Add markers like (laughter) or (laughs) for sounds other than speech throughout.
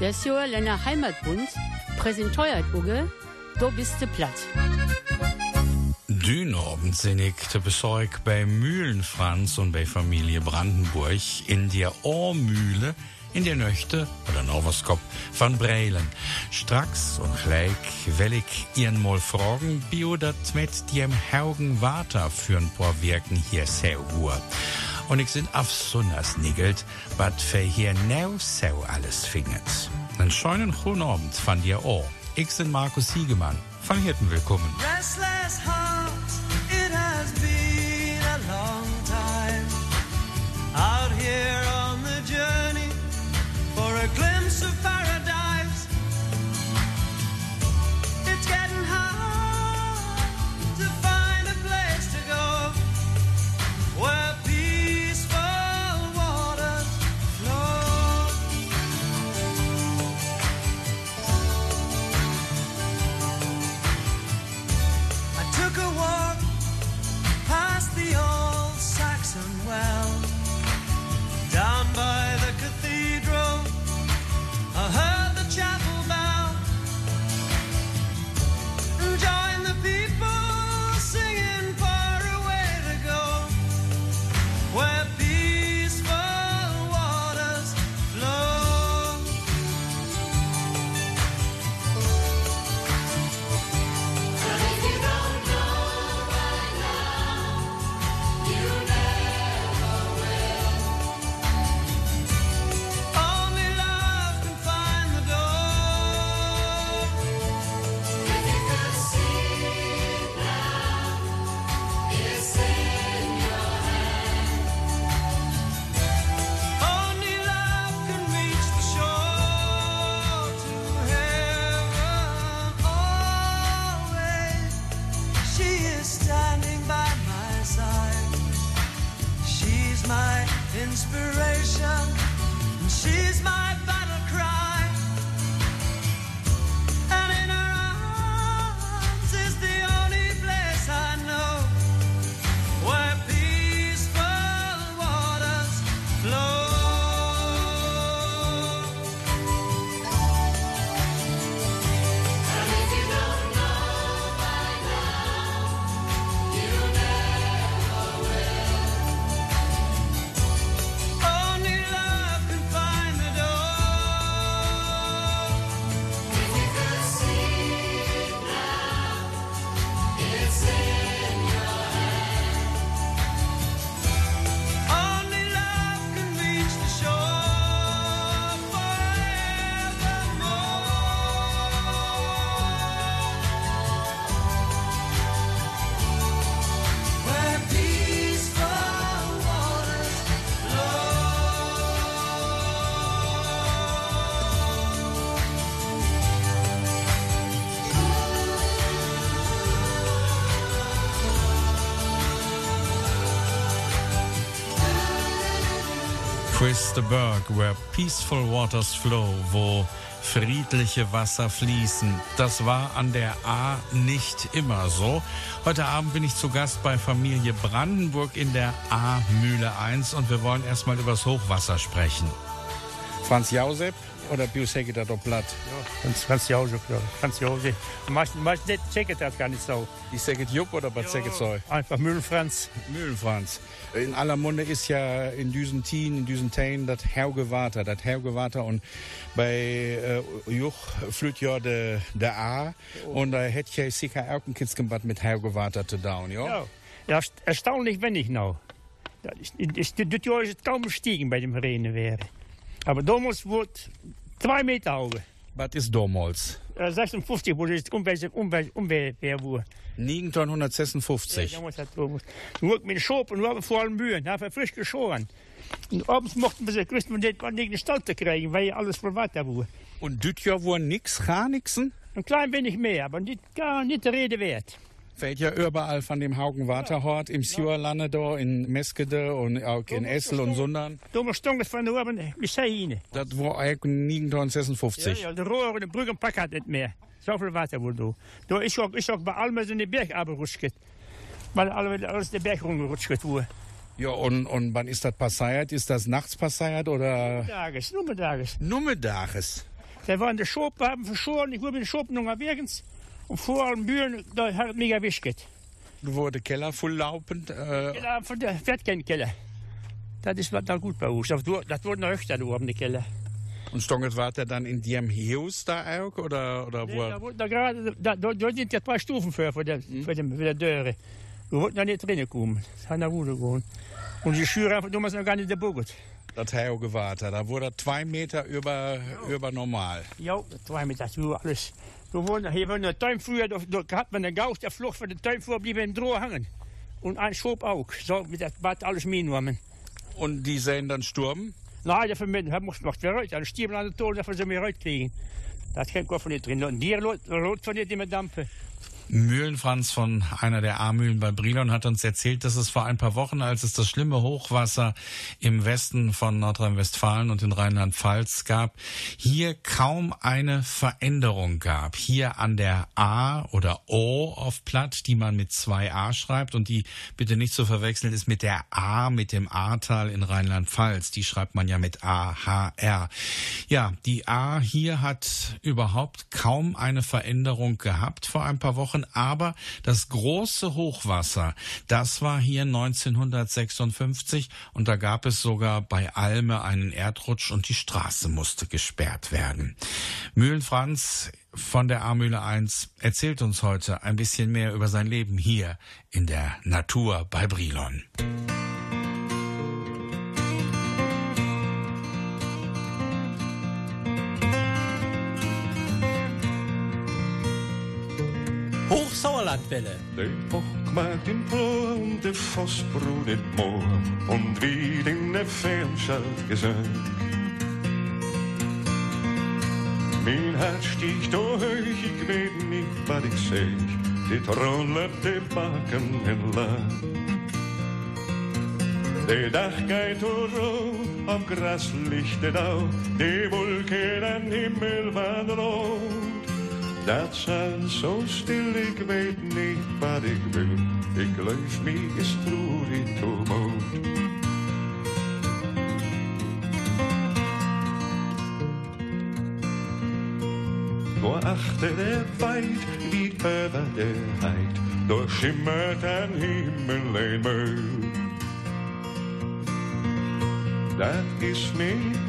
Der Sjöländer Heimatbund präsentiert Uge, du bist platt. Ich te Besorg bei Mühlenfranz und bei Familie Brandenburg in der Ohrmühle in der Nöchte oder Novoskop von Breilen. Stracks und gleich will ich ihren mal fragen, bio dat mit dem Haugen Water für ein paar Wirken hier sehr gut. Und ich sind auf Sonners nigelt, wat für hier neu so alles findet. Einen schönen guten Abend von dir auch. Ich bin Markus Siegemann. Von Hirten willkommen. Restless heart, Chris the Berg, where peaceful waters flow, wo friedliche Wasser fließen. Das war an der A nicht immer so. Heute Abend bin ich zu Gast bei Familie Brandenburg in der A Mühle 1 und wir wollen erstmal übers Hochwasser sprechen. Franz Jausep oder Bioseki da Platt? Ganz, ganz Jause, ja. Ganz Jause. Meistens, meistens checkt das gar nicht so. Ich sage Jupp oder was sage Zoll? Einfach Mühlenfranz. Mühlenfranz. In aller Munde ist ja in diesen Tien, in diesen Tain das Hergewater, das Hergewater und bei äh, Juch flüht ja der de A und da hätte ja sicher auch ein Kitzgenbad mit Hergewater zu down, ja? Ja. ja, erst- erstaunlich wenig nou. Das ist, ist, das Jahr ist kaum gestiegen bei dem Regen wäre. Aber damals wurde zwei Meter hoch. Was ist damals? Äh, 56 wurde es Umwelt, Umwelt, Umweltwehr. wurde. 1956. Ja, damals hat damals. Nur mit dem Schop und haben vor allem Mühen, wir frisch geschoren. Und abends mochten wir sich grüßen, nicht an die Gestalt kriegen, weil alles voll Wasser war. Und düt ja wohl nix, gar nixen? Ein klein wenig mehr, aber nicht, gar nicht der Rede wert. Fällt ja überall von dem Haugen Waterhort im Siegerlande da, in Meskede und auch in Essel und Sundern. Stond het van de oben bis hierheen. Das war eigentlich 1956. Ja, ja, de roer en de bruggenpak had het meer. Zoveel water wordt door. Door is ook, is ook bij Almen in de berg abgerutscht. Alle- alles de berg rumgerutscht worden. Ja, und, und wann ist das passiert? Ist das nachts passiert oder. Nummerdages? Der war in der Schop, wir haben verschoren, ich war mit den Schopen noch unterwegs. Und vor allem Bühnen, da hat mega erwischt. Wurde Keller volllaupend? Äh, Ja, der fährt kein Keller. Das ist was da gut bei uns. Das wurde wurde noch öfter, da oben, Keller. und Stonget war der dann in dem Haus da auch? Oder, oder Nee, wo? da, wurde- da, gerade, da, da, da sind ja zwei Stufen für, für, der, für, den, für die Türe. Wir wollten da nicht drinnen kommen. Das hat nach Ruhe gehen. Und die Schuhe einfach damals noch gar nicht gebogen. Das Haus gewartet. Da wurde er zwei Meter über, über normal. Ja, war mit das war alles. Wir wohnen, hier war ein Tuin früher, da, da hat man einen Gaus, der Flucht von der Tuin vor, blieb im Droh hängen. Und ein Schob auch. So, mit das Bad alles mitgenommen. Und die sehen dann Sturm? Nein, dafür mit, er muss wieder raus. Ein Stiebel an der Tour, dafür sie mir rauskriegen. Das kann Kopf nicht drin. Und die rot von nicht immer dampfen. Mühlenfranz von einer der A-Mühlen bei Brilon hat uns erzählt, dass es vor ein paar Wochen, als es das schlimme Hochwasser im Westen von Nordrhein-Westfalen und in Rheinland-Pfalz gab, hier kaum eine Veränderung gab. Hier an der A oder O auf Platt, die man mit zwei A schreibt und die bitte nicht zu verwechseln ist mit der A, mit dem Ahrtal in Rheinland-Pfalz. Die schreibt man ja mit A-H-R. Ja, die A hier hat überhaupt kaum eine Veränderung gehabt vor ein paar Wochen, aber das große Hochwasser, das war hier 1956 und da gab es sogar bei Alme einen Erdrutsch und die Straße musste gesperrt werden. Mühlenfranz von der A-Mühle 1 erzählt uns heute ein bisschen mehr über sein Leben hier in der Natur bei Brilon. Hochsauerlandwelle. De bock maakt in plom, de in moor, und wie in der Fernschalt gesang. Mein Herz sticht hoch, ich weet nicht, was ich seh, dit rollert de bakken entlang. De dag geht rot, am Gras lichtet auf, die Wolken am Himmel waren rot. Dat zijn zo stil, ik weet niet wat ik wil. Ik leef me traurig toemoed. Door achter der Weit, der Heid, durchschimmert ein Himmel ein Müll. Dat is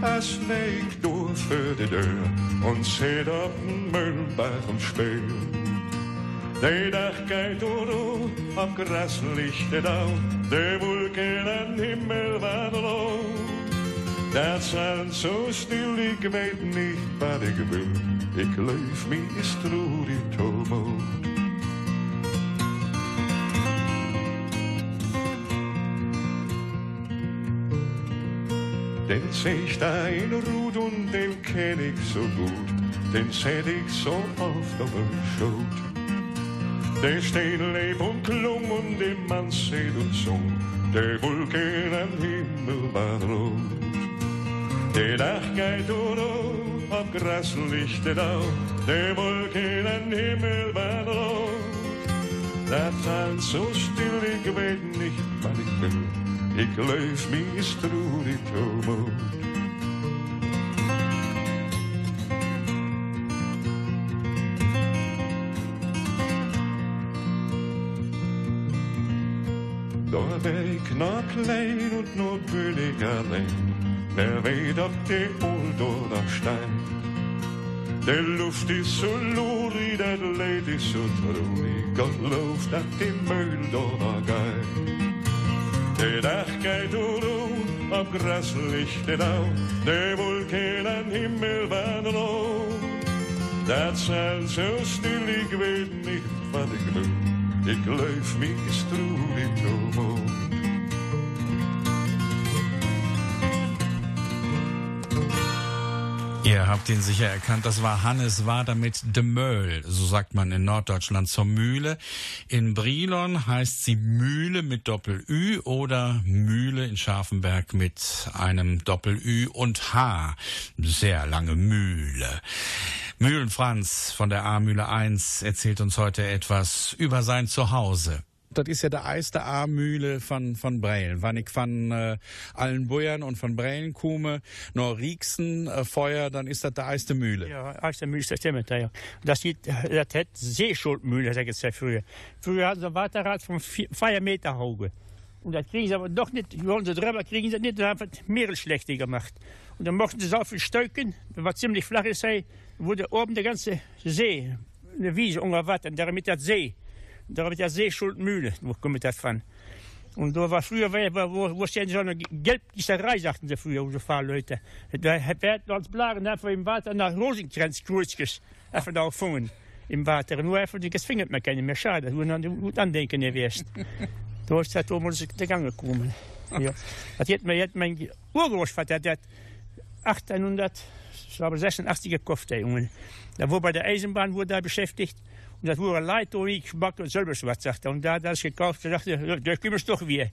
als ik door voor de deur en zit op een muilbach en speel. De dag kijkt door op gras ligt het au, de wolken en himmel waren rood. Dat zijn zo stil, ik weet niet wat ik wil. Ik leef me is traurig toemoed. Den seh ich da in Ruht und den kenn ich so gut, den seh ich so oft auf dem Schot. Der steht leb und klung und dem Mann seht und sung, der Wolken am Himmel war rot. Der Dach geht durch, auf Gras lichtet auf, der Wolken am Himmel war rot. Dat zijn zo stil, ik weet niet wat ik wil. Ik leef me traurig toemoed. Daar ben ik nog klein en nog ben ik alleen. Wer weet op de daar stein. De lucht is zo loerie, dat leed is zo traurig. God geloof dat die meul door gaat. De dag gaat door, op gras ligt het au. De wolken en himmel van rood. Dat zijn zo stil, ik weet niet wat ik wil. Ik leef me stroerig toemoed. Ihr habt ihn sicher erkannt, das war Hannes Wader mit De Möll, so sagt man in Norddeutschland zur Mühle. In Brilon heißt sie Mühle mit Doppel-Ü oder Mühle in Scharfenberg mit einem Doppel-Ü und H. Sehr lange Mühle. Mühlenfranz von der A-Mühle 1 erzählt uns heute etwas über sein Zuhause. Das ist ja der erste A-Mühle von, von Breilen. Wenn ich von äh, allen Bäuern und von Breilen komme, noch Rieksen, äh, Feuer, dann ist das der erste Mühle. Ja, erste Mühle, das stimmt, ja. Das, sieht, das Seeschuldmühle, sag ich jetzt früher. Früher hatten sie ein Wasserrad von vier, vier Meter hoch. Und das kriegen sie aber doch nicht, wollen sie drüber, kriegen sie nicht, dann haben sie Meere schlechter gemacht. Und dann mochten sie so viel Stöcken, was ziemlich flach ist, wurde oben der ganze See, eine Wiese unter Wasser, damit das See, damit das Seeschuldmühle, wo kommt das von. Und da war früher, wo, wo, stehen so eine Gelbgießerei, sagten sie früher, unsere Fahrleute. Da werden als Blagen einfach im Wasser nach Rosenkranzkreuzjes einfach da gefangen im Wasser. Nur einfach, das findet man keine mehr. Schade, wo man gut andenken gewesen. da ist das, da muss ich den Gang gekommen. Ja. Das hat mir, hat mein Urgroßvater, der hat 1886 gekauft, der Junge. Da wurde bei der Eisenbahn wurde er beschäftigt. Und das wurde ich back und selber was, sagt er. Und da hat er es gekauft, da sagte er, da komme ich doch wieder.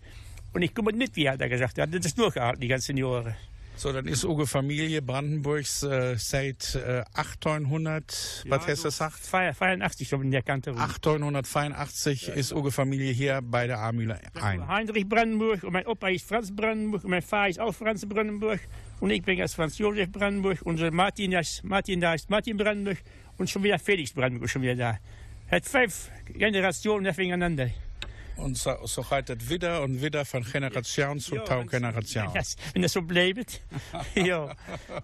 Und ich komme nicht wieder, hat er gesagt. Er hat das durchgehalten, die ganzen Jahre. So, dann ist unsere Familie Brandenburgs äh, seit äh, 1800, ja, was du gesagt? 82 so in der Kante. 1882 ja, ist unsere Familie hier bei der A-Mühle ein. Heinrich Brandenburg und mein Opa ist Franz Brandenburg und mein Vater ist auch Franz Brandenburg und ich bin als Franz Josef Brandenburg. Unser Martin, Martin da ist Martin Brandenburg und schon wieder Felix Brandenburg schon wieder da. Hat fünf Generationen nebeneinander. Und so, so gaat het wieder und wieder von Generation zu ja, Generation. (laughs) Yes, wenn das so bleibt. (laughs) ja,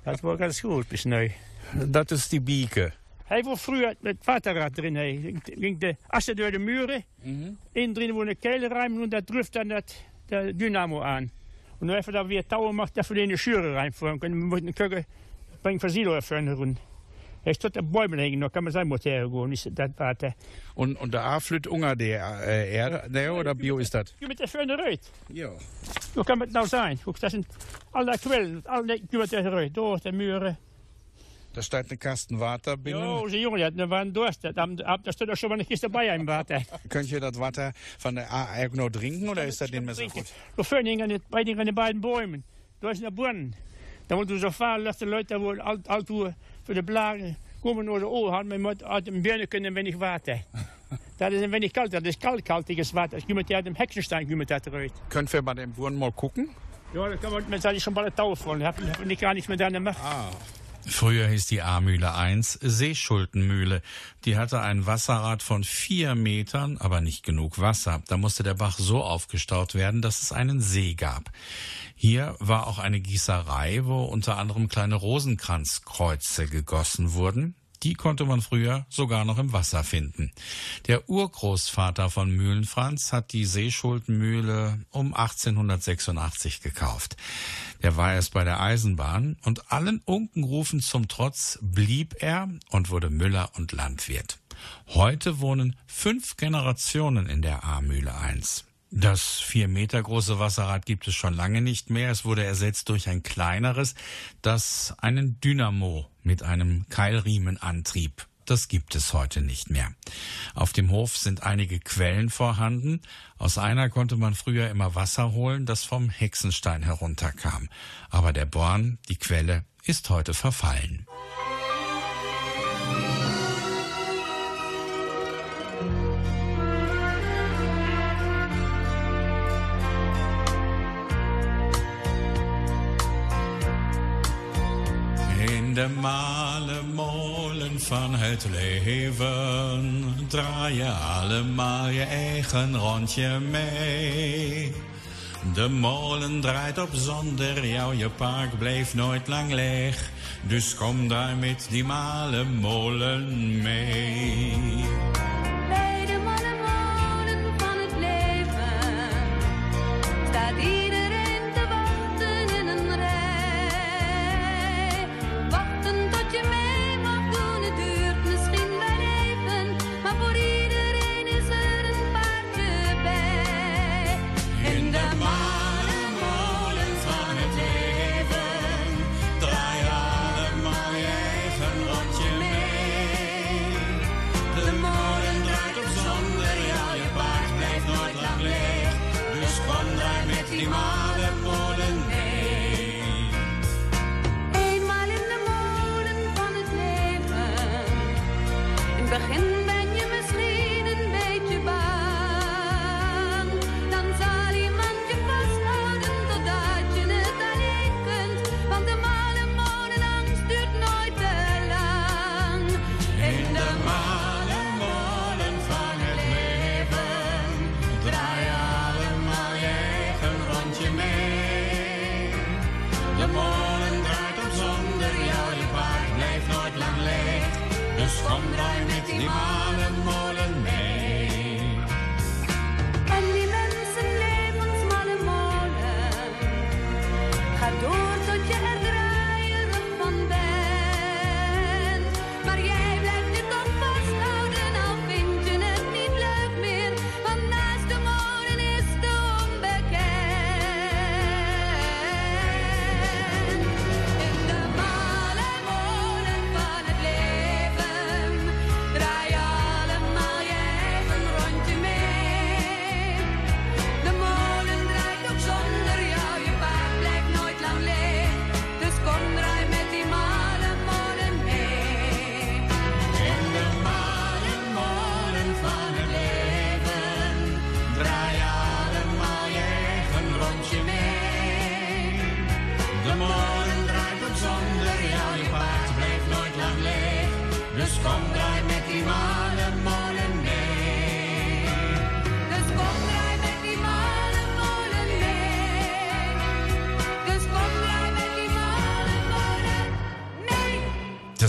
das war ganz gut bis neu. Das ist die Bieke. Hij was früher met Vaterrad drin. Hij ging de assen door de muren. Mhm. Innen drin wo eine Kehlereim und da trifft dann das, der Dynamo an. Und dann einfach da wieder Tauer macht, dass wir in die Schüre reinfahren können. Wir müssen gucken, bringen Versilo öffnen. Er stod der Bäume hängen, da kann man sein Motor gehen, ist das warte. Und, und der A-Flüt Unger, der äh, Erde, der oder Bio ist das? Mit der schönen Röt. Ja. So kann es nou sein. Guck, das sind alle Quellen, alle mit der Röt, da der Mühre. Da steht eine Kasten Wasser binnen. Ja, die Junge, da waren Durst. Da, da steht doch schon mal eine Kiste dabei im Wasser. (laughs) Könnt ihr das Wasser von der A irgendwo trinken oder ist das nicht mehr so gut? Da vorne bei den beiden Bäumen. Da ist ein Brunnen. Da musst du so fahren, dass die Leute wohl alt, alt für die Blagen kommen naar de oor, maar moet uit een binnen kunnen wenn ich warte. (laughs) Das ist ein wenig kalt, das ist kaltkaltiges Wasser. Ich komme ja dem Hexenstein komme da rein. Können wir bei dem Wurm mal gucken? Ja, da kann man, man sagt, ich schon bei der Taufe voll. Hab, hab ich gar nicht mehr da gemacht. Ah. Früher hieß die A-Mühle 1 Seeschuldenmühle. Die hatte ein Wasserrad von vier Metern, aber nicht genug Wasser. Da musste der Bach so aufgestaut werden, dass es einen See gab. Hier war auch eine Gießerei, wo unter anderem kleine Rosenkranzkreuze gegossen wurden. Die konnte man früher sogar noch im Wasser finden. Der Urgroßvater von Mühlenfranz hat die Seeschuldenmühle um 1886 gekauft. Der war erst bei der Eisenbahn und allen Unkenrufen zum Trotz blieb er und wurde Müller und Landwirt. Heute wohnen fünf Generationen in der A-Mühle 1. Das vier Meter große Wasserrad gibt es schon lange nicht mehr. Es wurde ersetzt durch ein kleineres, das einen Dynamo mit einem Keilriemen antrieb. Das gibt es heute nicht mehr. Auf dem Hof sind einige Quellen vorhanden. Aus einer konnte man früher immer Wasser holen, das vom Hexenstein herunterkam. Aber der Born, die Quelle, ist heute verfallen. In de male molen van het leven draai je allemaal je eigen rondje mee. De molen draait op zonder jou, je park blijft nooit lang leeg. Dus kom daar met die male molen mee.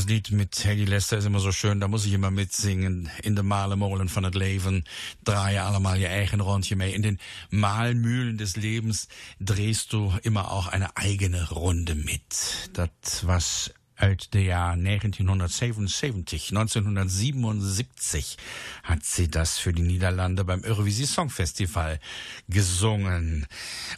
Das Lied mit Helly Lester ist immer so schön, da muss ich immer mitsingen. In de Malemolen van het leven draai je allemaal je eigen rondje mee. In den Mahlmühlen des Lebens drehst du immer auch eine eigene Runde mit. Das was uit de jaar 1977, 1977 hat sie das für die Niederlande beim Eurovisie Song Festival gesungen.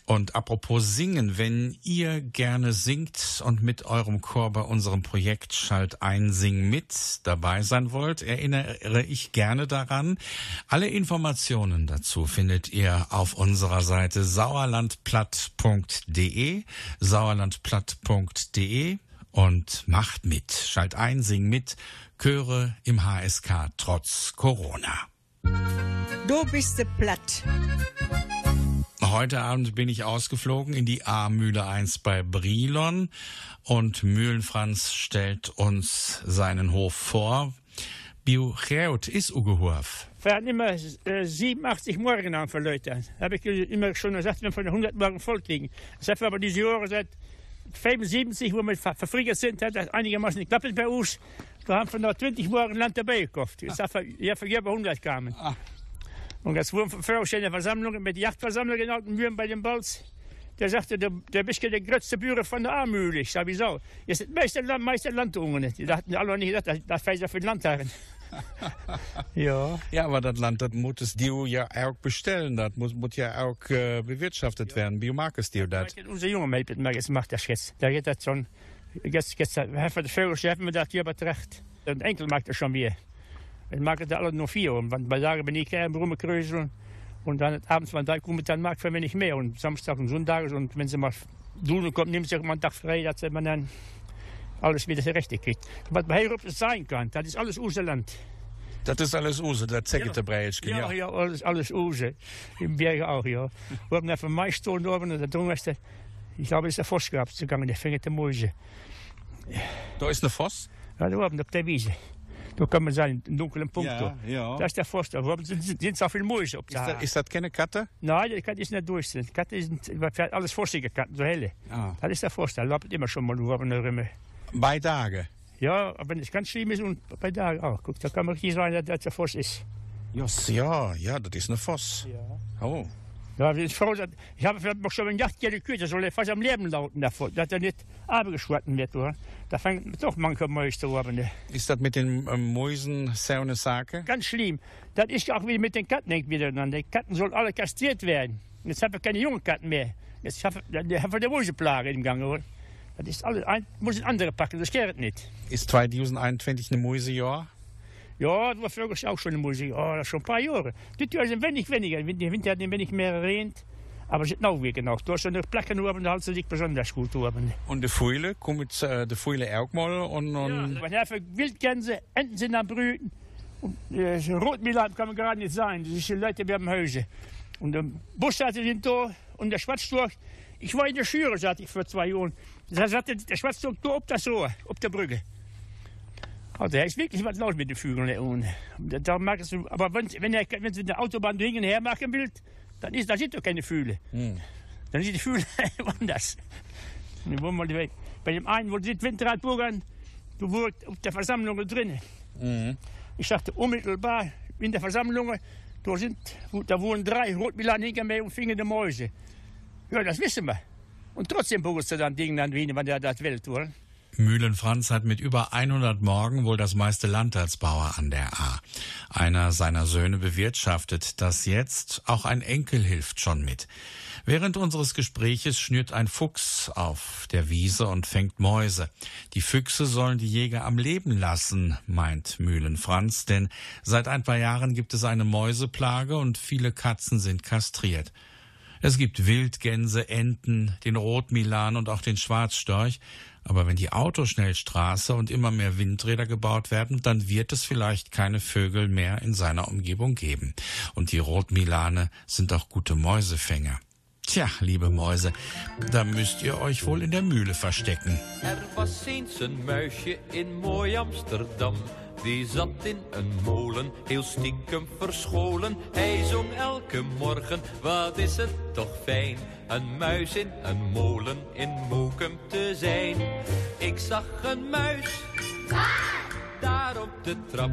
Und apropos singen, wenn ihr gerne singt und mit eurem Chor bei unserem Projekt Schalt ein Sing mit dabei sein wollt, erinnere ich gerne daran. Alle Informationen dazu findet ihr auf unserer Seite sauerlandplatt.de, sauerlandplatt.de und macht mit. Schalt ein, sing mit. Chöre im HSK trotz Corona. Du bist platt. Heute Abend bin ich ausgeflogen in die A-Mühle 1 bei Brilon und Mühlenfranz stellt uns seinen Hof vor. Biocheut ist Ugehof. Wir hatten immer äh, 87 Morgen an für Leute. Habe ich immer schon gesagt, wir von 100 Morgen voll kriegen. Das haben wir aber diese Jahre seit 75, wo wir ver sind, hat das einigermaßen geklappt bei uns. Da haben wir noch 20 Morgen Land dabei gekauft. Jetzt haben wir ja, für über 100 kamen. Und das wurden verschiedene Versammlungen mit Jagdversammlungen in Altenbüren bei den Balz. Der sagte, der, der bist der größte Bürger von der A-Mühle. Ich sag, wieso? Jetzt sind meiste, Land- meiste Landungen nicht. Die dachten alle nicht, das, das fällt ja für den Landherren. (laughs) ja. Ja, aber das Land, das muss es dir ja auch bestellen. Das muss, muss ja auch äh, bewirtschaftet werden. Wie mag es dir das? Unser Junge jetzt macht das jetzt. Der geht das schon. Jetzt, jetzt, haben wir die Vögel, haben wir das hier betracht. Ein Enkel macht das schon mehr. Wir machen das alle nur vier. Und bei Tagen bin ich kein Rummekrösel. Und dann abends, wenn da kommt, dann mag wir nicht mehr. Und Samstag und Sonntag. Und wenn sie mal Duden kommt, nimmt sich mal einen Tag frei, dass man dann alles wieder zurecht kriegt. Was bei Herup sein kann, das ist alles unser Land. Das ist alles Use, das zeigt der Breitschken, Ja, ja, alles, alles Use. Im Bergen auch, ja. (laughs) Wir haben even mij stonden oben und da drüben ist der, ich glaube, ist der Voss gehabt der fängt der Mäuse. Da ist eine Voss. Ja, da oben auf der Wiese. Da kann man sein, einen dunklen Punkt. Ja, da. ja. Da ist der Voss, da oben sind, sind so viele Mäuse auf Ist der das, ist das keine Katte? Nein, die Katze ist nicht durch. Die Katze ist alles vossige Katten, so helle. Ah. Das ist der Voss, da läuft immer schon mal oben rum. Bei Tage. Ja, aber wenn es ganz schlimm ist und bei da auch. Guck, da kann man richtig sagen, dass das der Voss ist. Yes. Ja, ja, das ist eine Voss. Ja. Oh. Ja, ich bin froh, dass, ich habe vielleicht noch schon ein Jachtgeld gekürt, das soll er fast am Leben lauten davon, dass er nicht abgeschwitten wird. Oder? Da fängt doch manche Mäuse zu haben. ne. Ist das mit den ähm, Mäusen so eine Sache? Ganz schlimm. Das ist auch wieder mit den hängt wieder dran. Die Katzen sollen alle kastriert werden. Jetzt haben wir keine jungen Katzen mehr. Jetzt haben wir, dann haben wir die Mäuseplage im Gange. Oder? Das ist alles, ein, muss ein andere packen, das geht nicht. Ist 2021 eine Mäusejahr? Ja, das war früher auch schon eine. Oh, das ist schon ein paar Jahre. Dit jaar is een wenig weniger. De winter hat ein wenig mehr regnet. Aber es ist noch wieder noch. Du hast schon noch Plekken oben, da halten sich besonders gut oben. Und die Fuile, kommt äh, die Fuile auch mal und, und Ja, wir haben Wildgänse, Enten sind am Brüten. Und äh, Rotmilan kann man gerade nicht sein. Das ist die Leute bei dem Häuser. Und der Bussarde sind da und der Schwarzstorch. Ich war in der Schüre, sagte ich vor zwei Jahren. Da sagte der Schwarzstorch da auf das Rohr, auf der Brücke. Also, da ist wirklich was los mit den Vögeln. Da, aber wenn, wenn, er, wenn sie eine Autobahn hin und her machen will, dann ist, da sind doch keine Fühle. Dann sind die Fühle (laughs) woanders. Und die wollen mal weg. Bei dem einen, wo sie Winterradburgern, du wurst auf der Versammlung drin. Ich sagte unmittelbar in der Versammlung, da, sind, da wohnen drei Rotmilan mir und fingen die Mäuse. Ja, das wissen wir. Und trotzdem er dann Dinge an Wien, wenn der das will, tun. Mühlenfranz hat mit über 100 Morgen wohl das meiste Land als Bauer an der A. Einer seiner Söhne bewirtschaftet das jetzt, auch ein Enkel hilft schon mit. Während unseres Gespräches schnürt ein Fuchs auf der Wiese und fängt Mäuse. Die Füchse sollen die Jäger am Leben lassen, meint Mühlenfranz, denn seit ein paar Jahren gibt es eine Mäuseplage und viele Katzen sind kastriert. Es gibt Wildgänse, Enten, den Rotmilan und auch den Schwarzstorch. Aber wenn die Autoschnellstraße und immer mehr Windräder gebaut werden, dann wird es vielleicht keine Vögel mehr in seiner Umgebung geben. Und die Rotmilane sind auch gute Mäusefänger. Tja, liebe Mäuse, da müsst ihr euch wohl in der Mühle verstecken. Er was eens een muisje in mooi Amsterdam. Die zat in een molen, heel stiekem verscholen. Hij zong elke morgen, wat is het toch fijn. Een muis in een molen in Mokum te zijn. Ik zag een muis. Daar op de trap.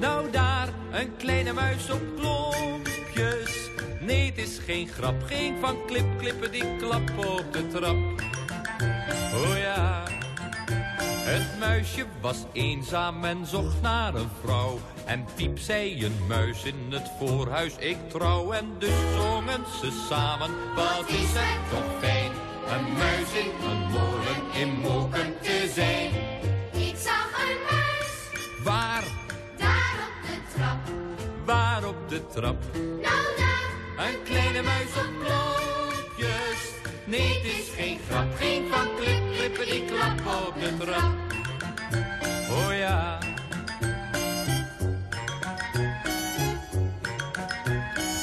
Nou daar, een kleine muis op klompjes. Nee, het is geen grap, geen van klip, klippen die klap op de trap. Oh ja, het muisje was eenzaam en zocht naar een vrouw. En piep zei een muis in het voorhuis, ik trouw. En dus zongen ze samen, wat is het toch fijn. Een muis in een molen in Moken te zijn. Ik zag een muis Waar, daar op de trap. waar op de trap? Nou Een kleine muis op. Nee, het is geen grap, geen van klip, klippen die klap op de trap. Oh ja.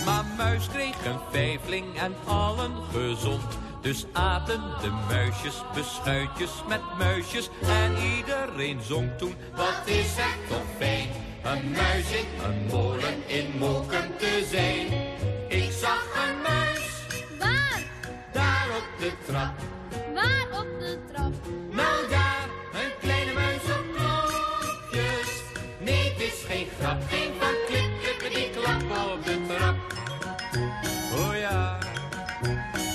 Maar muis kreeg een vijfling en allen gezond. Dus aten de muisjes beschuitjes met muisjes. En iedereen zong toen, wat is het toch fijn. Een muis in een molen in Mokum te zijn. Ik zag een muis waar, daar op de trap. waar op de trap. Nou daar, een kleine muis op klokjes. Nee, het is geen grap, geen van klip, klippen die klap op de trap. Oh ja,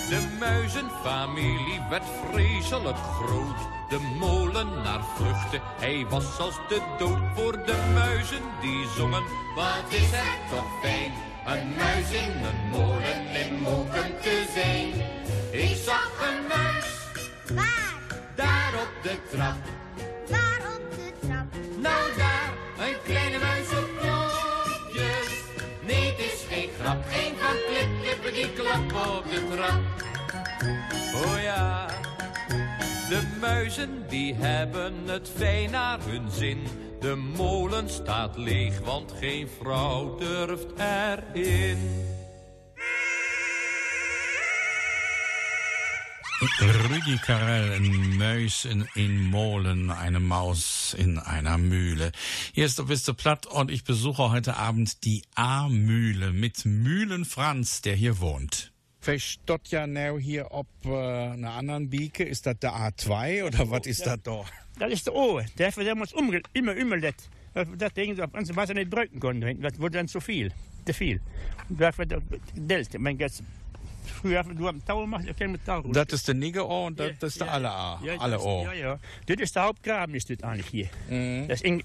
de muizenfamilie werd vreselijk groot. De molenaar vluchtte, hij was als de dood voor de muizen die zongen. Wat is het toch fijn, een muis in een molen in Moken te zijn. Ik zag een muis Waar, daar op de trap. waar op de trap. Nou daar, een kleine muis op knopjes. Nee, het is geen grap, geen van klip, die klap op de trap. Oh ja, de muizen die hebben het fijn naar hun zin. De molen staat leeg, want geen vrouw durft erin. Rüdi Karel, ein Mäus in, in Molen, eine Maus in einer Mühle. Hier ist Bist du platt und ich besuche heute Abend die A-Mühle mit Mühlen Franz, der hier wohnt. Verstot ja nou hier op uh, einer anderen Bieke. Ist das der A2 oder was ist das da? Dat is de oren. Der we ons umge, immer umgelet. Dat, dat ding was er niet drukken konden. Dat wordt dan zu viel. Te veel. Dat wordt gedeeld. Mijn gast. (laughs) Früher wir am Tau gemacht, ich kenne mit Tau. Das ist der Niggerohr und das, das ist der alle A. Ja, alle Ohr. Ja, ja. Das ist der Hauptgraben, ist das eigentlich hier. Das ist in,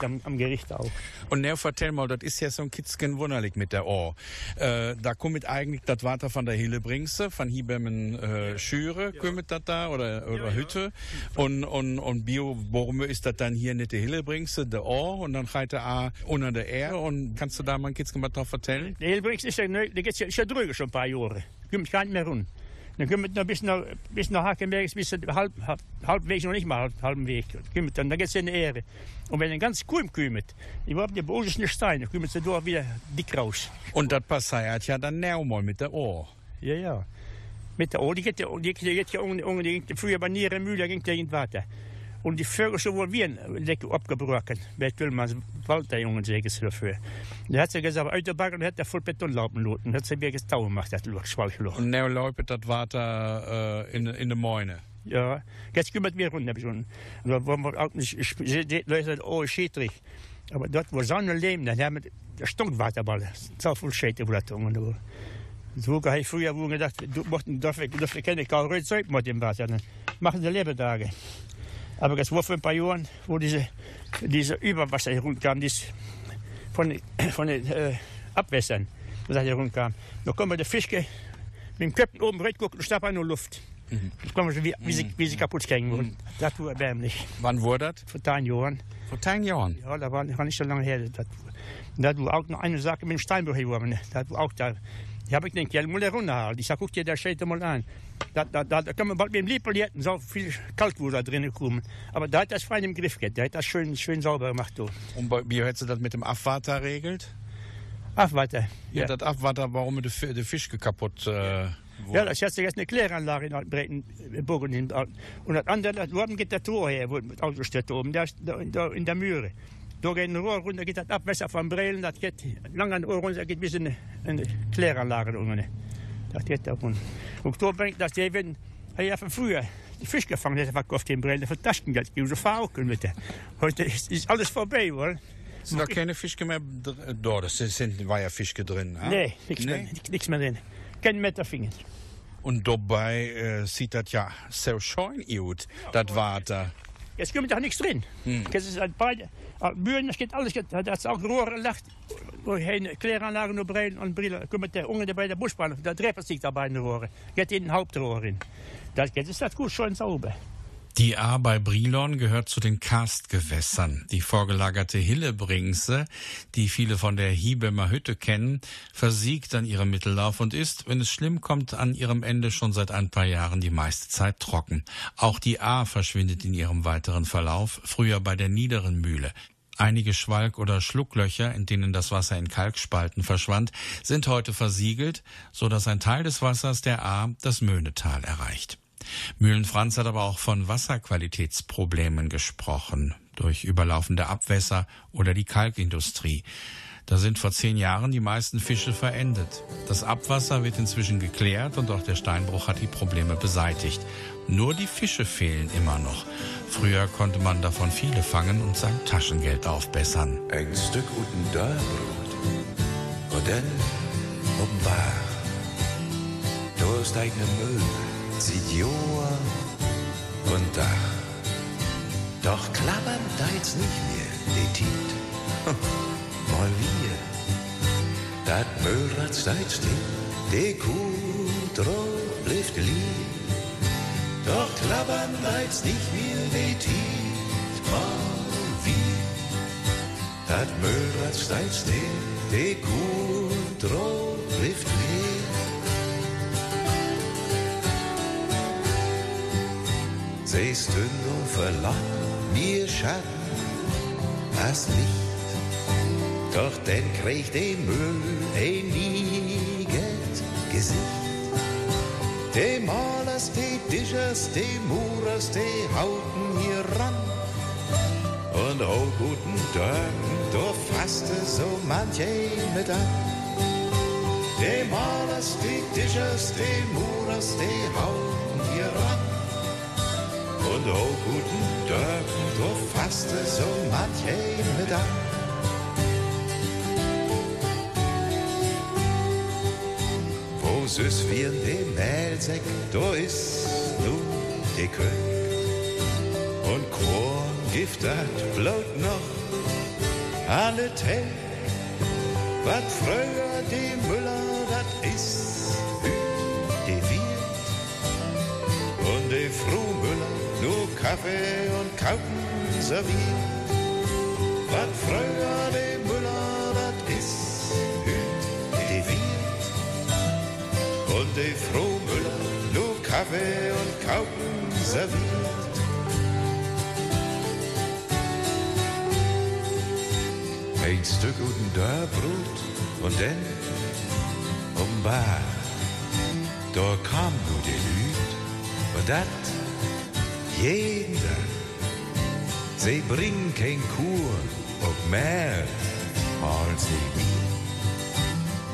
am, am Gericht auch. Und now vertell mal, das ist ja so ein Kitzken wunderlich mit der Ohr. Äh, da kommt eigentlich das Wasser von der Hillebringse, von hier beim äh, Schüre, kommt das da, oder, oder Hütte. Und, und, und Bio, warum ist das dann hier nicht die Hillebringse, der Ohr, und dann geht der A unter der Erde, und kannst du da mal ein Kitzken was drauf erzählen? De Hilbrings is er nu, die is, is er drüber schon ein paar Jahre. Kommt gar nicht mehr run. Dann kommt noch bis nach, bis nach Hakenbergs, bis halb, halb, halbwegs noch nicht mal halb, halben Weg. Kommt dann, dann geht es in die Ehre. Und wenn er ganz Kuhm kommt, überhaupt die bodensten Steine, kommt sie da wieder dick raus. Und das passiert ja dann mal mit der Ohr. Ja, ja. Mit der Ohr, die geht ja, die geht, die geht ja um, um, die ging früher bei Nierenmühle, ging der in Water. Und die Vögel so wohl wie Leck abgebrochen. Bei Tillmanns Walter, Jungen, sagen sie dafür. Da hat sie gesagt, aus der Bagger hat er voll Beton laufen lassen. Da hat sie mir gestau gemacht, das Loch, Schwalchloch. Und now läuft das Wasser äh, in, in der Mäune. Ja, jetzt kümmert wir runter schon. Da wollen wir auch nicht, Leute, oh, Schädrich. Aber dort, wo Sonne leben, dann haben wir, der Stunkwaterball, so viel Schädeblattungen. So habe ich früher wo gedacht, du mochten, darf ich, darf ich keine Kalorien Zeug mit dem Wasser, dann machen sie Lebentage. Aber das war vor ein paar Jahren, wo diese, diese Überwasser herumkam, dies von, von den äh, Abwässern, das herumkam. Da kommen die Fischke mit dem Köpfen oben reingucken und stappen nur Luft. Mhm. Da kommen sie, wie, wie, sie, wie sie kaputt kriegen wurden. Das war erbärmlich. Wann wurde das? Vor zehn Jahren. Vor zehn Jahren? Ja, das war, war nicht so lange her. Das, das war auch noch eine Sache mit dem Steinbruch geworden. Das war auch da. Ich habe gedacht, ja, muss er runterhalten. Ich sage, guck dir das Schädel mal an. Da, da, da, da kann man bald mit dem Liebelierten so viel Kalkwurzel da drinnen kommen. Aber da hat das fein im Griff gehabt. Der hat das schön, schön sauber gemacht. Du. Und bei- wie hättest du das mit dem Abwasser regelt? Abwasser. Ja, das Abwasser, warum der Fi- der Fisch kaputt äh, Ja, das ist jetzt eine Kläranlage in Breitenburg. Und das andere, das oben geht der Tor her, wo das Auto steht oben, da, da in der Mühre. Da geht ein Rohr runter, geht das Abwasser von Brelen, das geht lang an Ohr runter, geht bis in eine, Kläranlage da unten. Das geht da unten. Und da bringt das, hey, ja, von früher, die Fisch gefangen, hat er verkauft in Brelen, für Taschengeld, die so verhauken mit der. Heute ist, ist alles vorbei, wohl. Sind da keine Fischke mehr dr- da? Das sind, war ja Fischke drin. ha? Nee, nichts mehr, nichts mehr drin. Kein Meterfinger. Und dabei äh, sieht das ja so schön aus, das Wasser. Jetzt kommt doch nichts drin. Hm. Das ist ein beide Bühnen, das geht alles. Das ist auch Rohre. Wohin Kläranlagen und Brillen und Brillen. Kommt der Unge bei der Busbahn, der Treffer sich da bei den Rohren. Geht in den Hauptrohr rein. Das geht, ist das gut schön sauber. Die A bei Brilon gehört zu den Karstgewässern. Die vorgelagerte Hillebringse, die viele von der Hiebemer Hütte kennen, versiegt an ihrem Mittellauf und ist, wenn es schlimm kommt, an ihrem Ende schon seit ein paar Jahren die meiste Zeit trocken. Auch die A verschwindet in ihrem weiteren Verlauf, früher bei der niederen Mühle. Einige Schwalk- oder Schlucklöcher, in denen das Wasser in Kalkspalten verschwand, sind heute versiegelt, so dass ein Teil des Wassers der A das Möhnetal erreicht. Mühlenfranz hat aber auch von Wasserqualitätsproblemen gesprochen, durch überlaufende Abwässer oder die Kalkindustrie. Da sind vor zehn Jahren die meisten Fische verendet. Das Abwasser wird inzwischen geklärt und auch der Steinbruch hat die Probleme beseitigt. Nur die Fische fehlen immer noch. Früher konnte man davon viele fangen und sein Taschengeld aufbessern. Ein Stück guten Dörrbrot und dann um ist eine Müll, Joa und Dach. (laughs) Doch klappern da jetzt nicht mehr, die Tiet. Mal wir, dat Müllrad still, die Kuh drauf bleibt lieb. Doch klappern da jetzt nicht mehr, die Tiet. Mal wir. Dat Müllrad steigt still, die Kuh drauf bleibt Sie stünd und verlangt mir Schatten, das Licht. Doch dann kriegt der Müll ein nieget Gesicht. Die Malers, die Dischers, die Murers, die hauten hier ran. Und oh guten Tag, da fasste so manche mit an. Die Malers, die Dischers, die Murers, die hauten. Und oh guten Tag, da fasste so manche mit an. Wo süß wie in dem Mehlsäck, da ist nun die Könk. Und Korn gift dat bloot noch alle Tag. Wat früher die Müller, dat ist Kaffee und Kaufen serviert. Wat früher die Müller, dat ist hüt die Wirt. Und die Frau Müller nur Kaffee und Kaufen serviert. Ein Stück guten Dörrbrot und dann um Bar. Da kam nur die Lüd und dat jeden Tag. Sie bringen kein Kur und mehr als sie mir.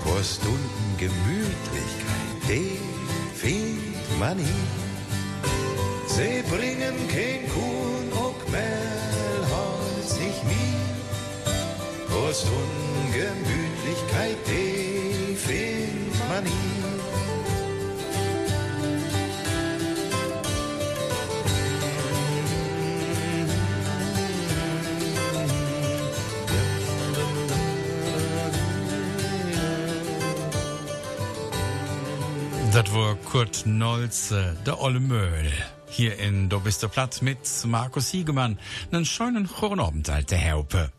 Vor Stunden Gemütlichkeit, die findet man hier. Sie bringen kein Kuhn och Mehl, Holz nicht mir. Wurst und Gemütlichkeit, die findet man hier. Das Kurt Nolze, der Olle Möhl. Hier in Do bist du platt mit Markus Hiegemann. Einen schönen guten Abend, alte Haupe.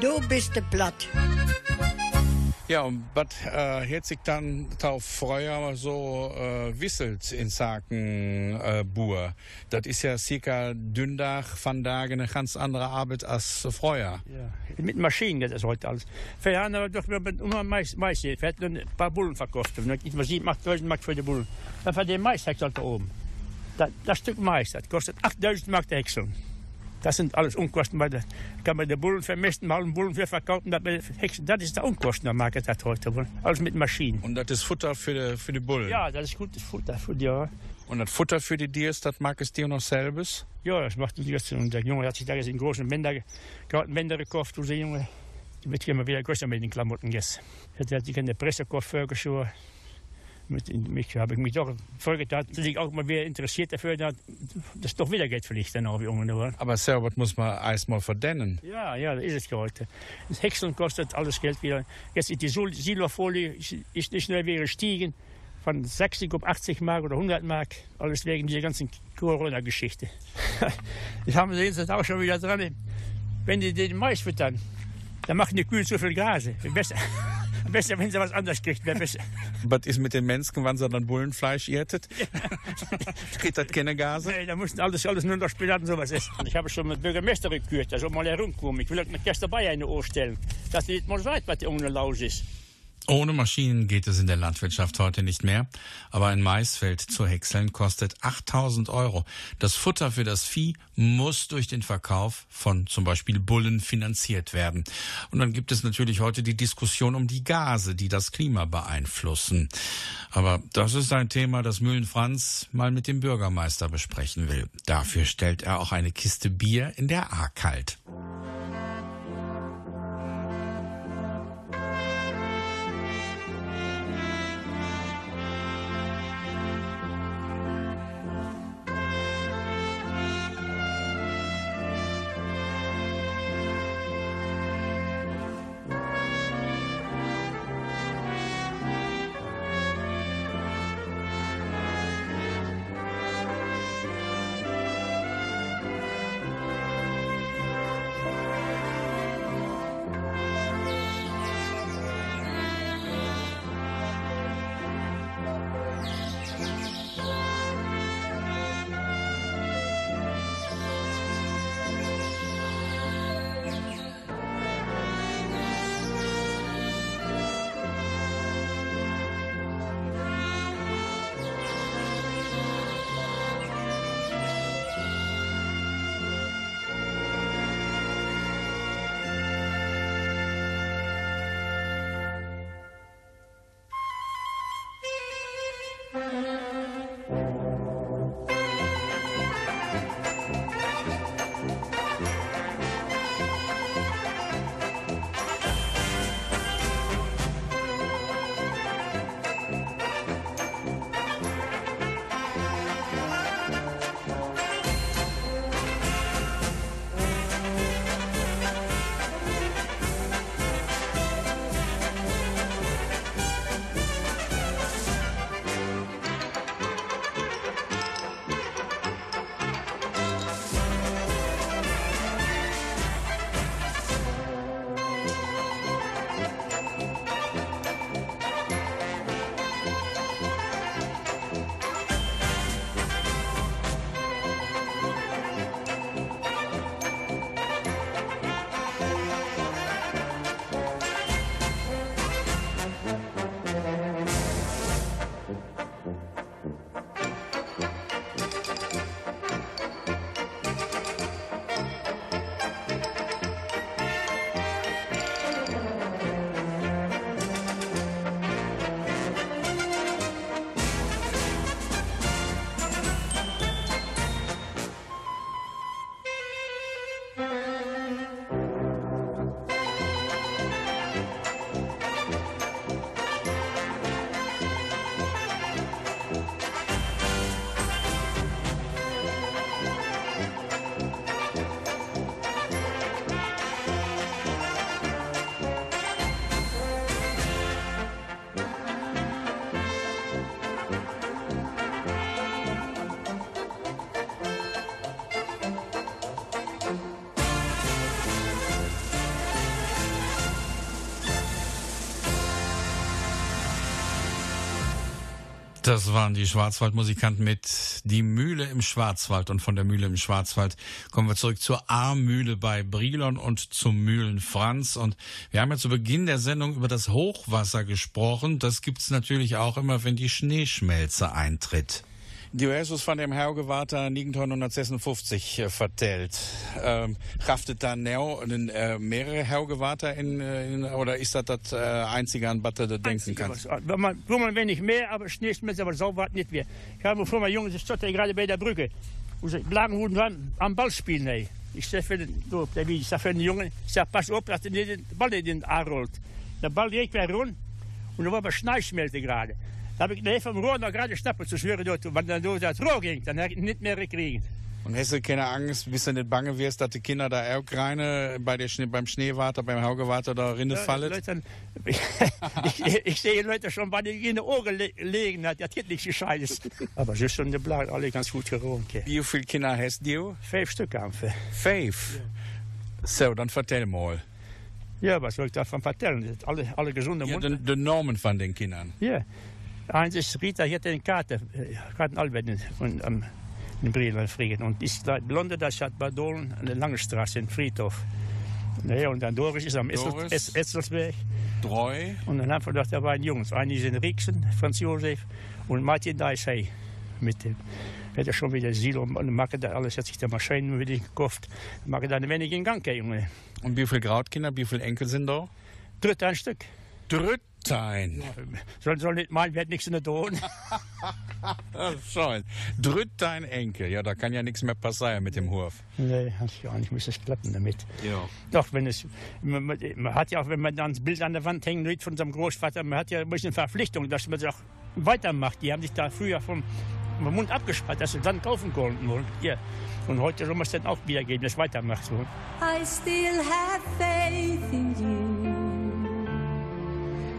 Du bist Platt. Ja, und was äh, hat sich dann auf früher so äh, wisselt in Sachen äh, Bur? Das ist ja circa Dündach von Tage eine ganz andere Arbeit als früher. Ja, mit Maschinen geht das heute alles. Vorher haben wir doch mit immer Mais, Mais, wir hätten ein paar Bullen verkauft. Und ich was 8000 Mark für die Bullen. Dann für den Mais da oben. Das, das Stück Mais, das kostet 8000 Mark der Häcksel. Das sind alles Unkosten. Weil da kann man die Bullen vermessen, mal einen Bullen für verkaufen. Das, ist der Unkosten, der Markt das heute. Alles mit Maschinen. Und das ist Futter für die, für die Bullen. Ja, das ist gutes Futter für die, ja. Und das Futter für die Diers, das mag es dir noch selbst? Ja, das macht die Gäste. Und der Junge hat sich da jetzt in großen Bänder, Bänder gekauft. Und der Junge, die wird immer wieder größer mit den Klamotten gegessen. Er hat sich in der Presse gekauft. Mit, mich habe ich mich doch vorgetan, dass ich auch mal wieder interessiert dafür, dass das doch wieder Geld verliegt dann auch. Oder? Aber selber muss man erstmal verdennen. Ja, ja, das ist es heute. Das Häckseln kostet alles Geld wieder. Jetzt ist die Silofolie ist, nicht nur wieder gestiegen von 60 auf 80 Mark oder 100 Mark. Alles wegen dieser ganzen Corona-Geschichte. (laughs) das haben sie jetzt auch schon wieder dran. Wenn die den Mais füttern, dann machen die Kühe zu viel Gase. Besser, (laughs) besser wenn sie was anderes kriegt. (laughs) Was ist mit den Menschen, wenn sie dann Bullenfleisch irtet? Kriegt (laughs) (laughs) das keine Gase? Nee, da mussten alles, alles nur noch Spinat und sowas essen. Ich habe schon mit Bürgermeister gekürt, da soll mal herumkommen. Ich will auch mit gestern bei eine Ohr stellen, dass die nicht mal sagt, was die ohne Laus ist. Ohne Maschinen geht es in der Landwirtschaft heute nicht mehr, aber ein Maisfeld zu häckseln kostet 8000 Euro. Das Futter für das Vieh muss durch den Verkauf von zum Beispiel Bullen finanziert werden. Und dann gibt es natürlich heute die Diskussion um die Gase, die das Klima beeinflussen. Aber das ist ein Thema, das Mühlen Franz mal mit dem Bürgermeister besprechen will. Dafür stellt er auch eine Kiste Bier in der A kalt. Das waren die Schwarzwaldmusikanten mit Die Mühle im Schwarzwald. Und von der Mühle im Schwarzwald kommen wir zurück zur A-Mühle bei Brilon und zum Mühlen Franz. Und wir haben ja zu Beginn der Sendung über das Hochwasser gesprochen. Das gibt's natürlich auch immer, wenn die Schneeschmelze eintritt. Die Jesus van dem Hergewater 1956 äh, vertellt. Ähm, haftet da neu äh, mehrere Hergewater in, äh, in, oder ist das das äh, einzige an was du da denken kannst? Wenn man, wo man wenig mehr, aber Schneeschmelze, aber so war nicht mehr. Ich habe vor meinem Jungen, ich stand gerade bei der Brücke. Und sie lagen wurden dran am Ball spielen. Ey. Ich sag für den, so, ich sag für den Jungen, ich sag, pass auf, dass der nicht den Ball in den A rollt. Der Ball direkt wieder rund und da war aber Schneeschmelze gerade. Da habe ich den vom Rohr noch gerade schnappen zu schwören dort. Wenn dann durch das Rohr ging, dann hätte ich nicht mehr gekriegt. Und hast du keine Angst, bis du nicht bange wirst, dass die Kinder da auch rein bei der Schnee, beim Schneewater, beim Haugewater da rinne fallen? Leute, ich, (laughs) ich, ich sehe Leute schon, bei denen in die Ohren le legen hat, das geht nicht gescheit ist. Aber sie sind die Blatt alle ganz gut gerohnt. Wie viele Kinder hast du? Fünf Stück einfach. Fünf? So, dann vertell mal. Ja, was soll ich davon vertellen? Alle, alle gesunde Ja, de Namen von den Kindern. Ja. Eins ist Rita, hier hat eine Karte, Karten Albert von um, in Brieland Frieden. Und ist da Blonde, das hat Badolen an der Lange Straße in Friedhof. Ja, und dann Doris ist am Essel- Doris. Es- Etzelsberg. Drei. Und dann haben wir gedacht, da waren Jungs. Einer ist in Rieksen, Franz Josef, und Martin hey, mit dem. Hat er schon wieder Silo und machen da alles, hat sich der Maschinen wieder gekauft. Machen da ein wenig in Gang, Junge. Und wie viele Grautkinder, wie viele Enkel sind da? Dritt ein Stück. Drüttein. Soll, soll nicht meinen, wir hätten nichts in der Don. (laughs) Schön. Drüttein Enkel. Ja, da kann ja nichts mehr passieren mit dem Hof. Nee, hat ja nicht, muss es klappen damit. Ja. Doch, wenn es, man, man man hat ja auch, wenn man dann das Bild an der Wand hängen sieht von unserem Großvater, man hat ja ein bisschen Verpflichtung, dass man es auch weitermacht. Die haben sich da früher vom, vom Mund abgespart, dass sie dann kaufen konnten. Und, ja. und heute soll man es dann auch wiedergeben, dass es weitermacht. So. I still have faith in you.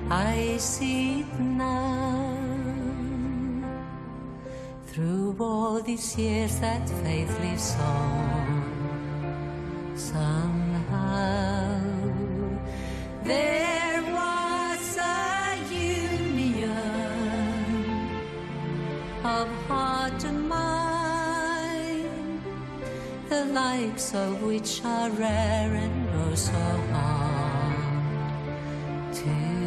I see it now. Through all these years, that faith lives on. Somehow, there was a union of heart and mind the likes of which are rare and oh so hard to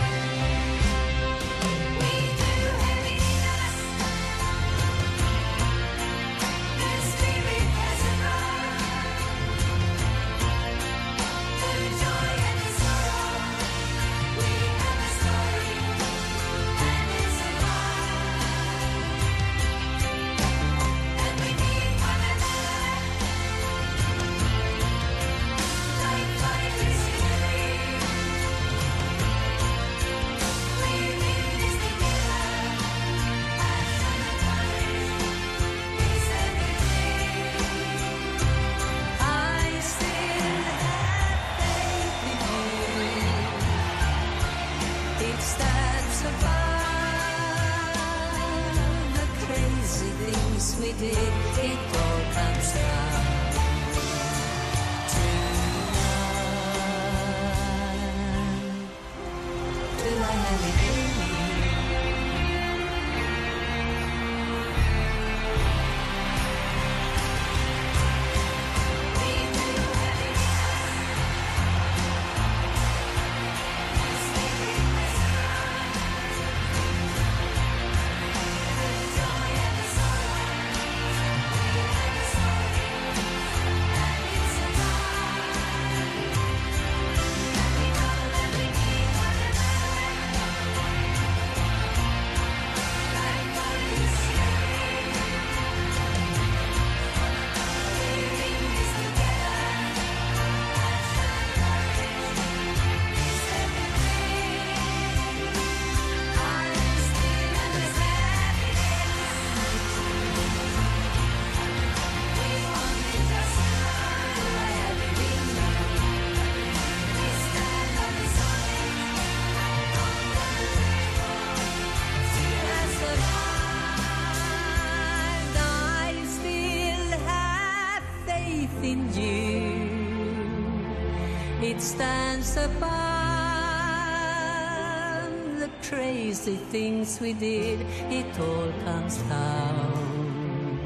Crazy things we did. It all comes down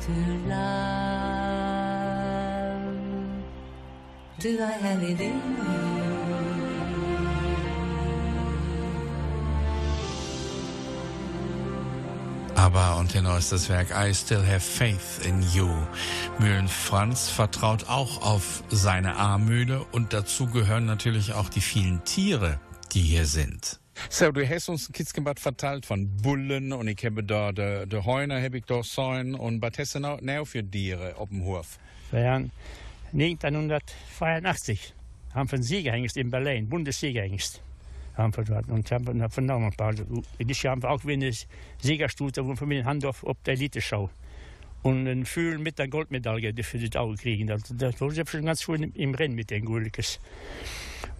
to love. Do I have it in me? Aber, und ist das Werk I Still Have Faith in You. Mühlen Franz vertraut auch auf seine A-Mühle und dazu gehören natürlich auch die vielen Tiere, die hier sind. So, du hast uns ein Kitzgebad verteilt von Bullen und ich habe da de, de Heuner, habe ich da Säuen und was hast du noch noch für Tiere auf dem Hof? Wir haben 1984 haben wir einen Siegerhengst in Berlin, Bundessiegerhengst. Haben wir und haben wir vernommen ein paar. Jahr haben wir auch wieder eine Siegerstute von Familie Handorf auf der Elite-Show. Und ein Fühl mit der Goldmedaille, die für das Auge kriegen. Das, das war schon ganz gut im, Rennen mit den Gullikes.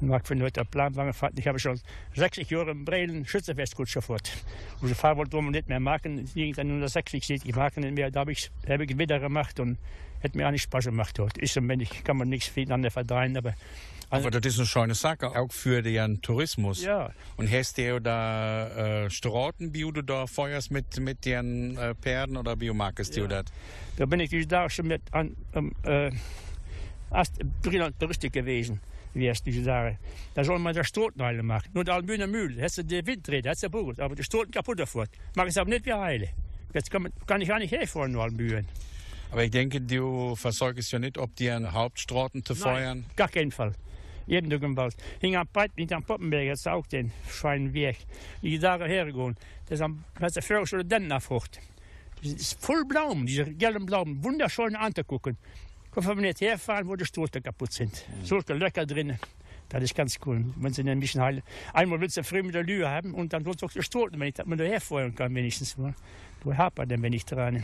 Und was für heute Plan war. Ich habe schon 60 Jahre im Breelen Schützenfest gefährt. Unsere Fahrer wollte nicht mehr machen. Irgendwann nur 60 sieht, ich mag nicht mehr. Da habe ich, hab ich wieder gemacht und hat mir auch nicht Spaß gemacht dort. Ist ein wenig, kann man nichts miteinander verdrehen, aber Aber das ist eine schöne Sache, auch für den Tourismus. Ja. Und hast du da äh, Strauten, wie du da feuerst mit, mit den äh, Pferden oder wie magst du das? Da bin ich dus da schon mit an, um, äh, erst brillant Touristik gewesen, wie erst diese Jahre. Da soll man der Stotenheile machen. Nur der Albühner Mühle, hättest du den Wind dreht, hättest du Burgut, aber die Stoten kaputt davor. Mag es aber nicht wie heile. Jetzt kann, man, kann ich gar nicht herfahren, nur Albüren. Aber ich denke, du versorgst ja nicht, ob die an Hauptstraßen zu feuern. Nein, gar keinen Fall. Jeden Tag im Wald. Hing am Breit mit am Poppenberg, jetzt auch den feinen Weg. Die da hergegangen. Das ist am, das ist der Führer schon den Frucht. Das ist voll Blumen, diese gelben Blumen, wunderschön anzugucken. Können wir nicht herfahren, wo die Stoten kaputt sind. Solche Löcher drin. Das ist ganz cool. Wenn sie ein bisschen heilen. Einmal willst du früh mit der Lühe haben und dann willst du auch die Stoten, wenn ich das mal da herfeuern kann, wenigstens. Du hapert dann, wenn ich dran.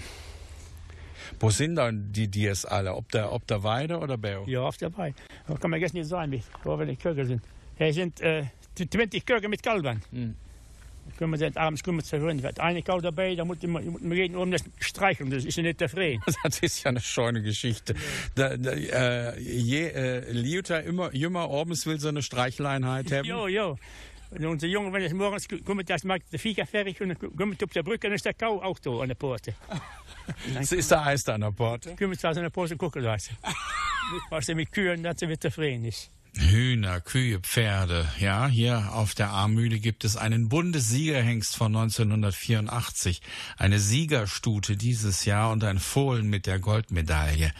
Wo sind dann die Dias alle? Ob der, ob der Weide oder Bau? Ja, auf der Weide. Da kann man jetzt nicht sagen, wie, wo wir die Köger sind. Hier sind äh, 20 Köger mit Kalbern. Hm. Da können wir dann abends kommen zu hören. Wird eine Kau dabei, da muss man, muss man jeden um das streicheln, das ist ja nicht der Frey. (laughs) Das ist ja eine schöne Geschichte. Da, da, äh, je, äh, Liuta immer, jünger abends will so eine Streicheleinheit haben. Jo, jo. Und unser Junge, wenn es morgens kommt, das macht der Viecher fertig und dann kommt auf der Brücke und dann ist der Kau auch da an der Pforte. (laughs) Es ist der Eis da an der Porte. Können wir zwar so eine Pause gucken lassen. Was er mit Kühen, dass wieder zufrieden ist. Hühner, Kühe, Pferde. Ja, hier auf der A-Mühle gibt es einen Bundessiegerhengst von 1984, eine Siegerstute dieses Jahr und ein Fohlen mit der Goldmedaille.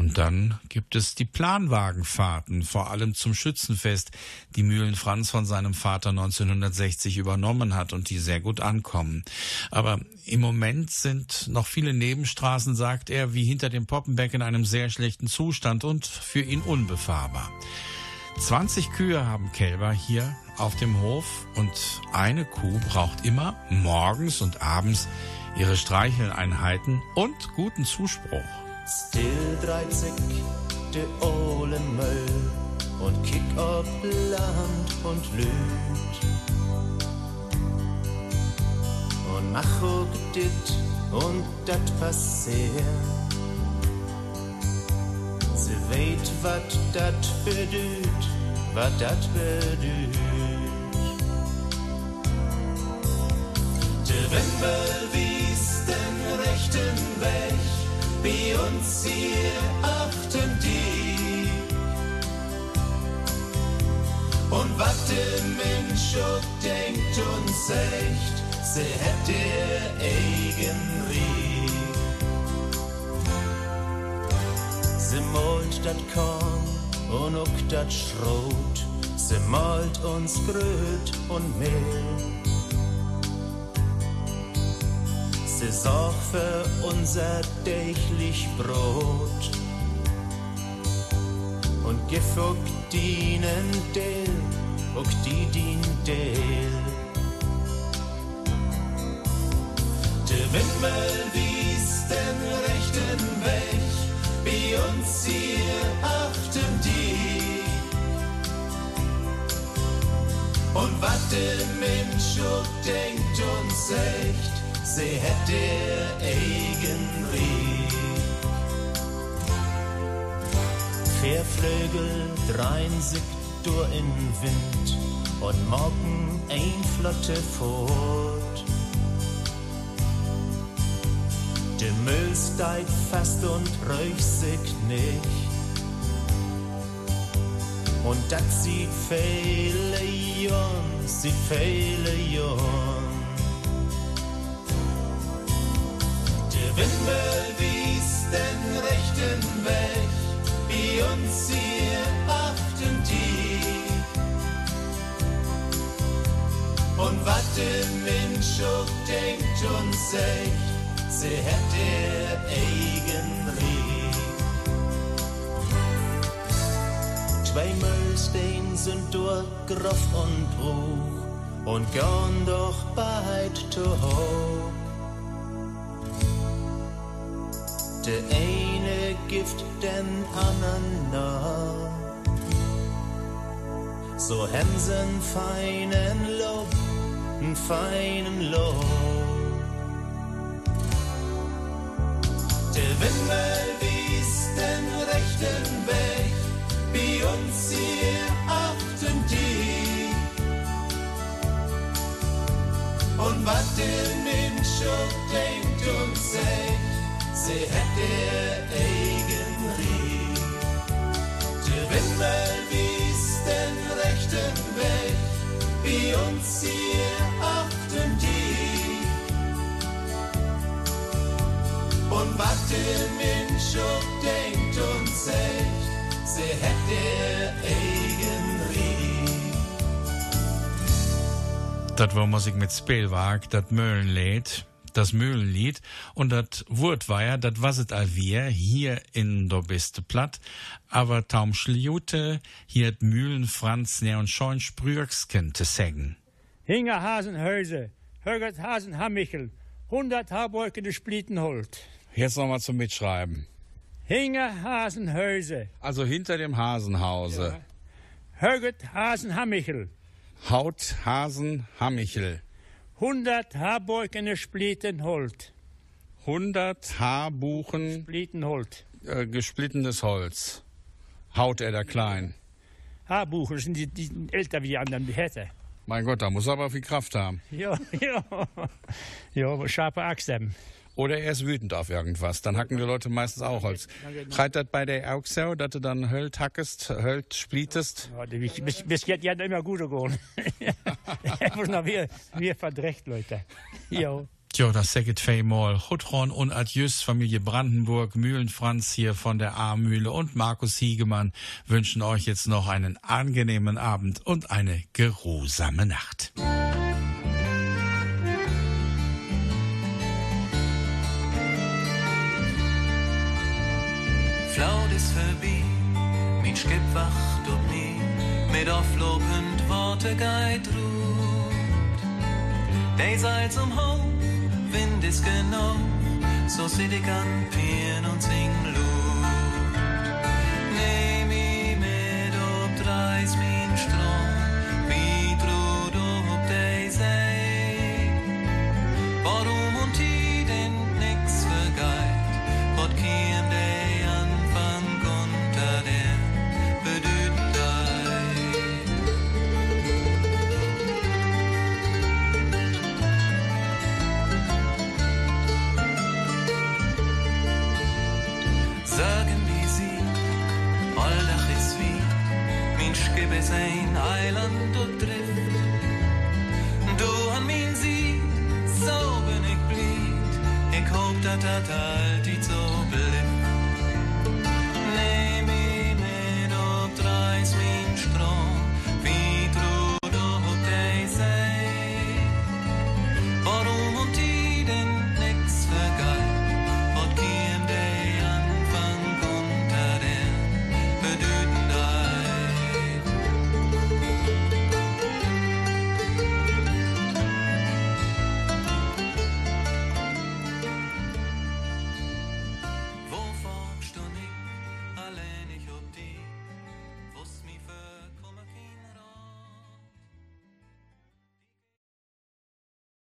Und dann gibt es die Planwagenfahrten, vor allem zum Schützenfest, die Mühlen Franz von seinem Vater 1960 übernommen hat und die sehr gut ankommen. Aber im Moment sind noch viele Nebenstraßen, sagt er, wie hinter dem Poppenbeck in einem sehr schlechten Zustand und für ihn unbefahrbar. 20 Kühe haben Kälber hier auf dem Hof und eine Kuh braucht immer morgens und abends ihre Streicheleinheiten und guten Zuspruch. Still dreizig de ole Müll und kick ob Land und Lüt. Und mach auch dit und dat passiert. Sie weet wat dat bedüht, wat dat bedüht. Den rechten Weg, wie uns hier achten die. Und wat der Mensch auch denkt und sagt, sie hätt der eigen Rieg. Sie malt dat Korn und auch dat Schrot, sie malt uns Bröt und Mehl. Sorgt für unser täglich Brot und gif auch dienen Del, auch die dien Del. Der Wimmel wies den rechten Weg, wie uns hier achten die. Und wat der Mensch denkt und sagt, sie hätte eigen Rieg. Flügel drein sich durch in Wind und morgen ein Flotte fort. Der Müll steigt fest und räucht sich nicht. Und das sieht viele Jahren, sieht viele Jahren. Windmüll wies den rechten Weg, wie uns hier achten die. Und was Mensch auch denkt und sagt, sie hat der eigen Rie. Zwei Müllstein sind durch Groff und Bruch und gern doch beid zu hoch. Der eine Gift den anderen nach. So einen feinen Lob, einen feinen Lob. Der Windmüll wies den rechten Weg, wie uns hier achten die. Und was der Mensch denkt und sagt, sie hat der eigen Rie. Der Windmüll wies den rechten Weg, wie uns hier achten die. Und was der Mensch auch denkt und sagt, sie hat der eigen Rie. Das war Musik mit Spielwag, das Mühlenlied, das Mühlenlied. Und das Wort war ja, das was es all wir, hier in der beste Platt. Aber taum Schliute, hier d Mühlen Franz ne und schon Sprüchsken zu sägen. Hinger Hasenhäuse, Hörgert Hasen Hammichel, 100 Haarbeukende Splittenholt. Jetzt nochmal zum Mitschreiben. Hinger Hasenhäuse, Also hinter dem Hasenhause. Hörgert Hasen Hammichel, Haut Hasen Hammichel. 100 Haarbeukende Splittenholt. 100 Haarbuchen, Splittenholt. äh, gesplittenes Holz. Haut er da klein. Haarbuchen sind die, die älter wie die anderen, die Hätte. Mein Gott, da muss er aber viel Kraft haben. Ja, (laughs) ja. Ja, scharfe Axt haben. Oder er ist wütend auf irgendwas. Dann hacken die Leute meistens auch Holz. Schreit das bei der auch so, dass du dann Hölt hackest, Hölt splietest? Ja, bis, bis, jetzt ja immer gut gegangen. Er muss noch wir, wir verdrecht, Leute. Ja. Tja, das säget viermal. Chutron und Adjus, Familie Brandenburg, Mühlenfranz hier von der A-Mühle und Markus Hiegemann wünschen euch jetzt noch einen angenehmen Abend und eine geruhsame Nacht. Flaut ist vorbei, mein Skip wacht ob nie, mit auflobend Worte geit ruht. Dei seid zum Hof, Wind ist genau, so sit ich an Pien und sing Lut. Nehm ich mit ob dreis min Strom,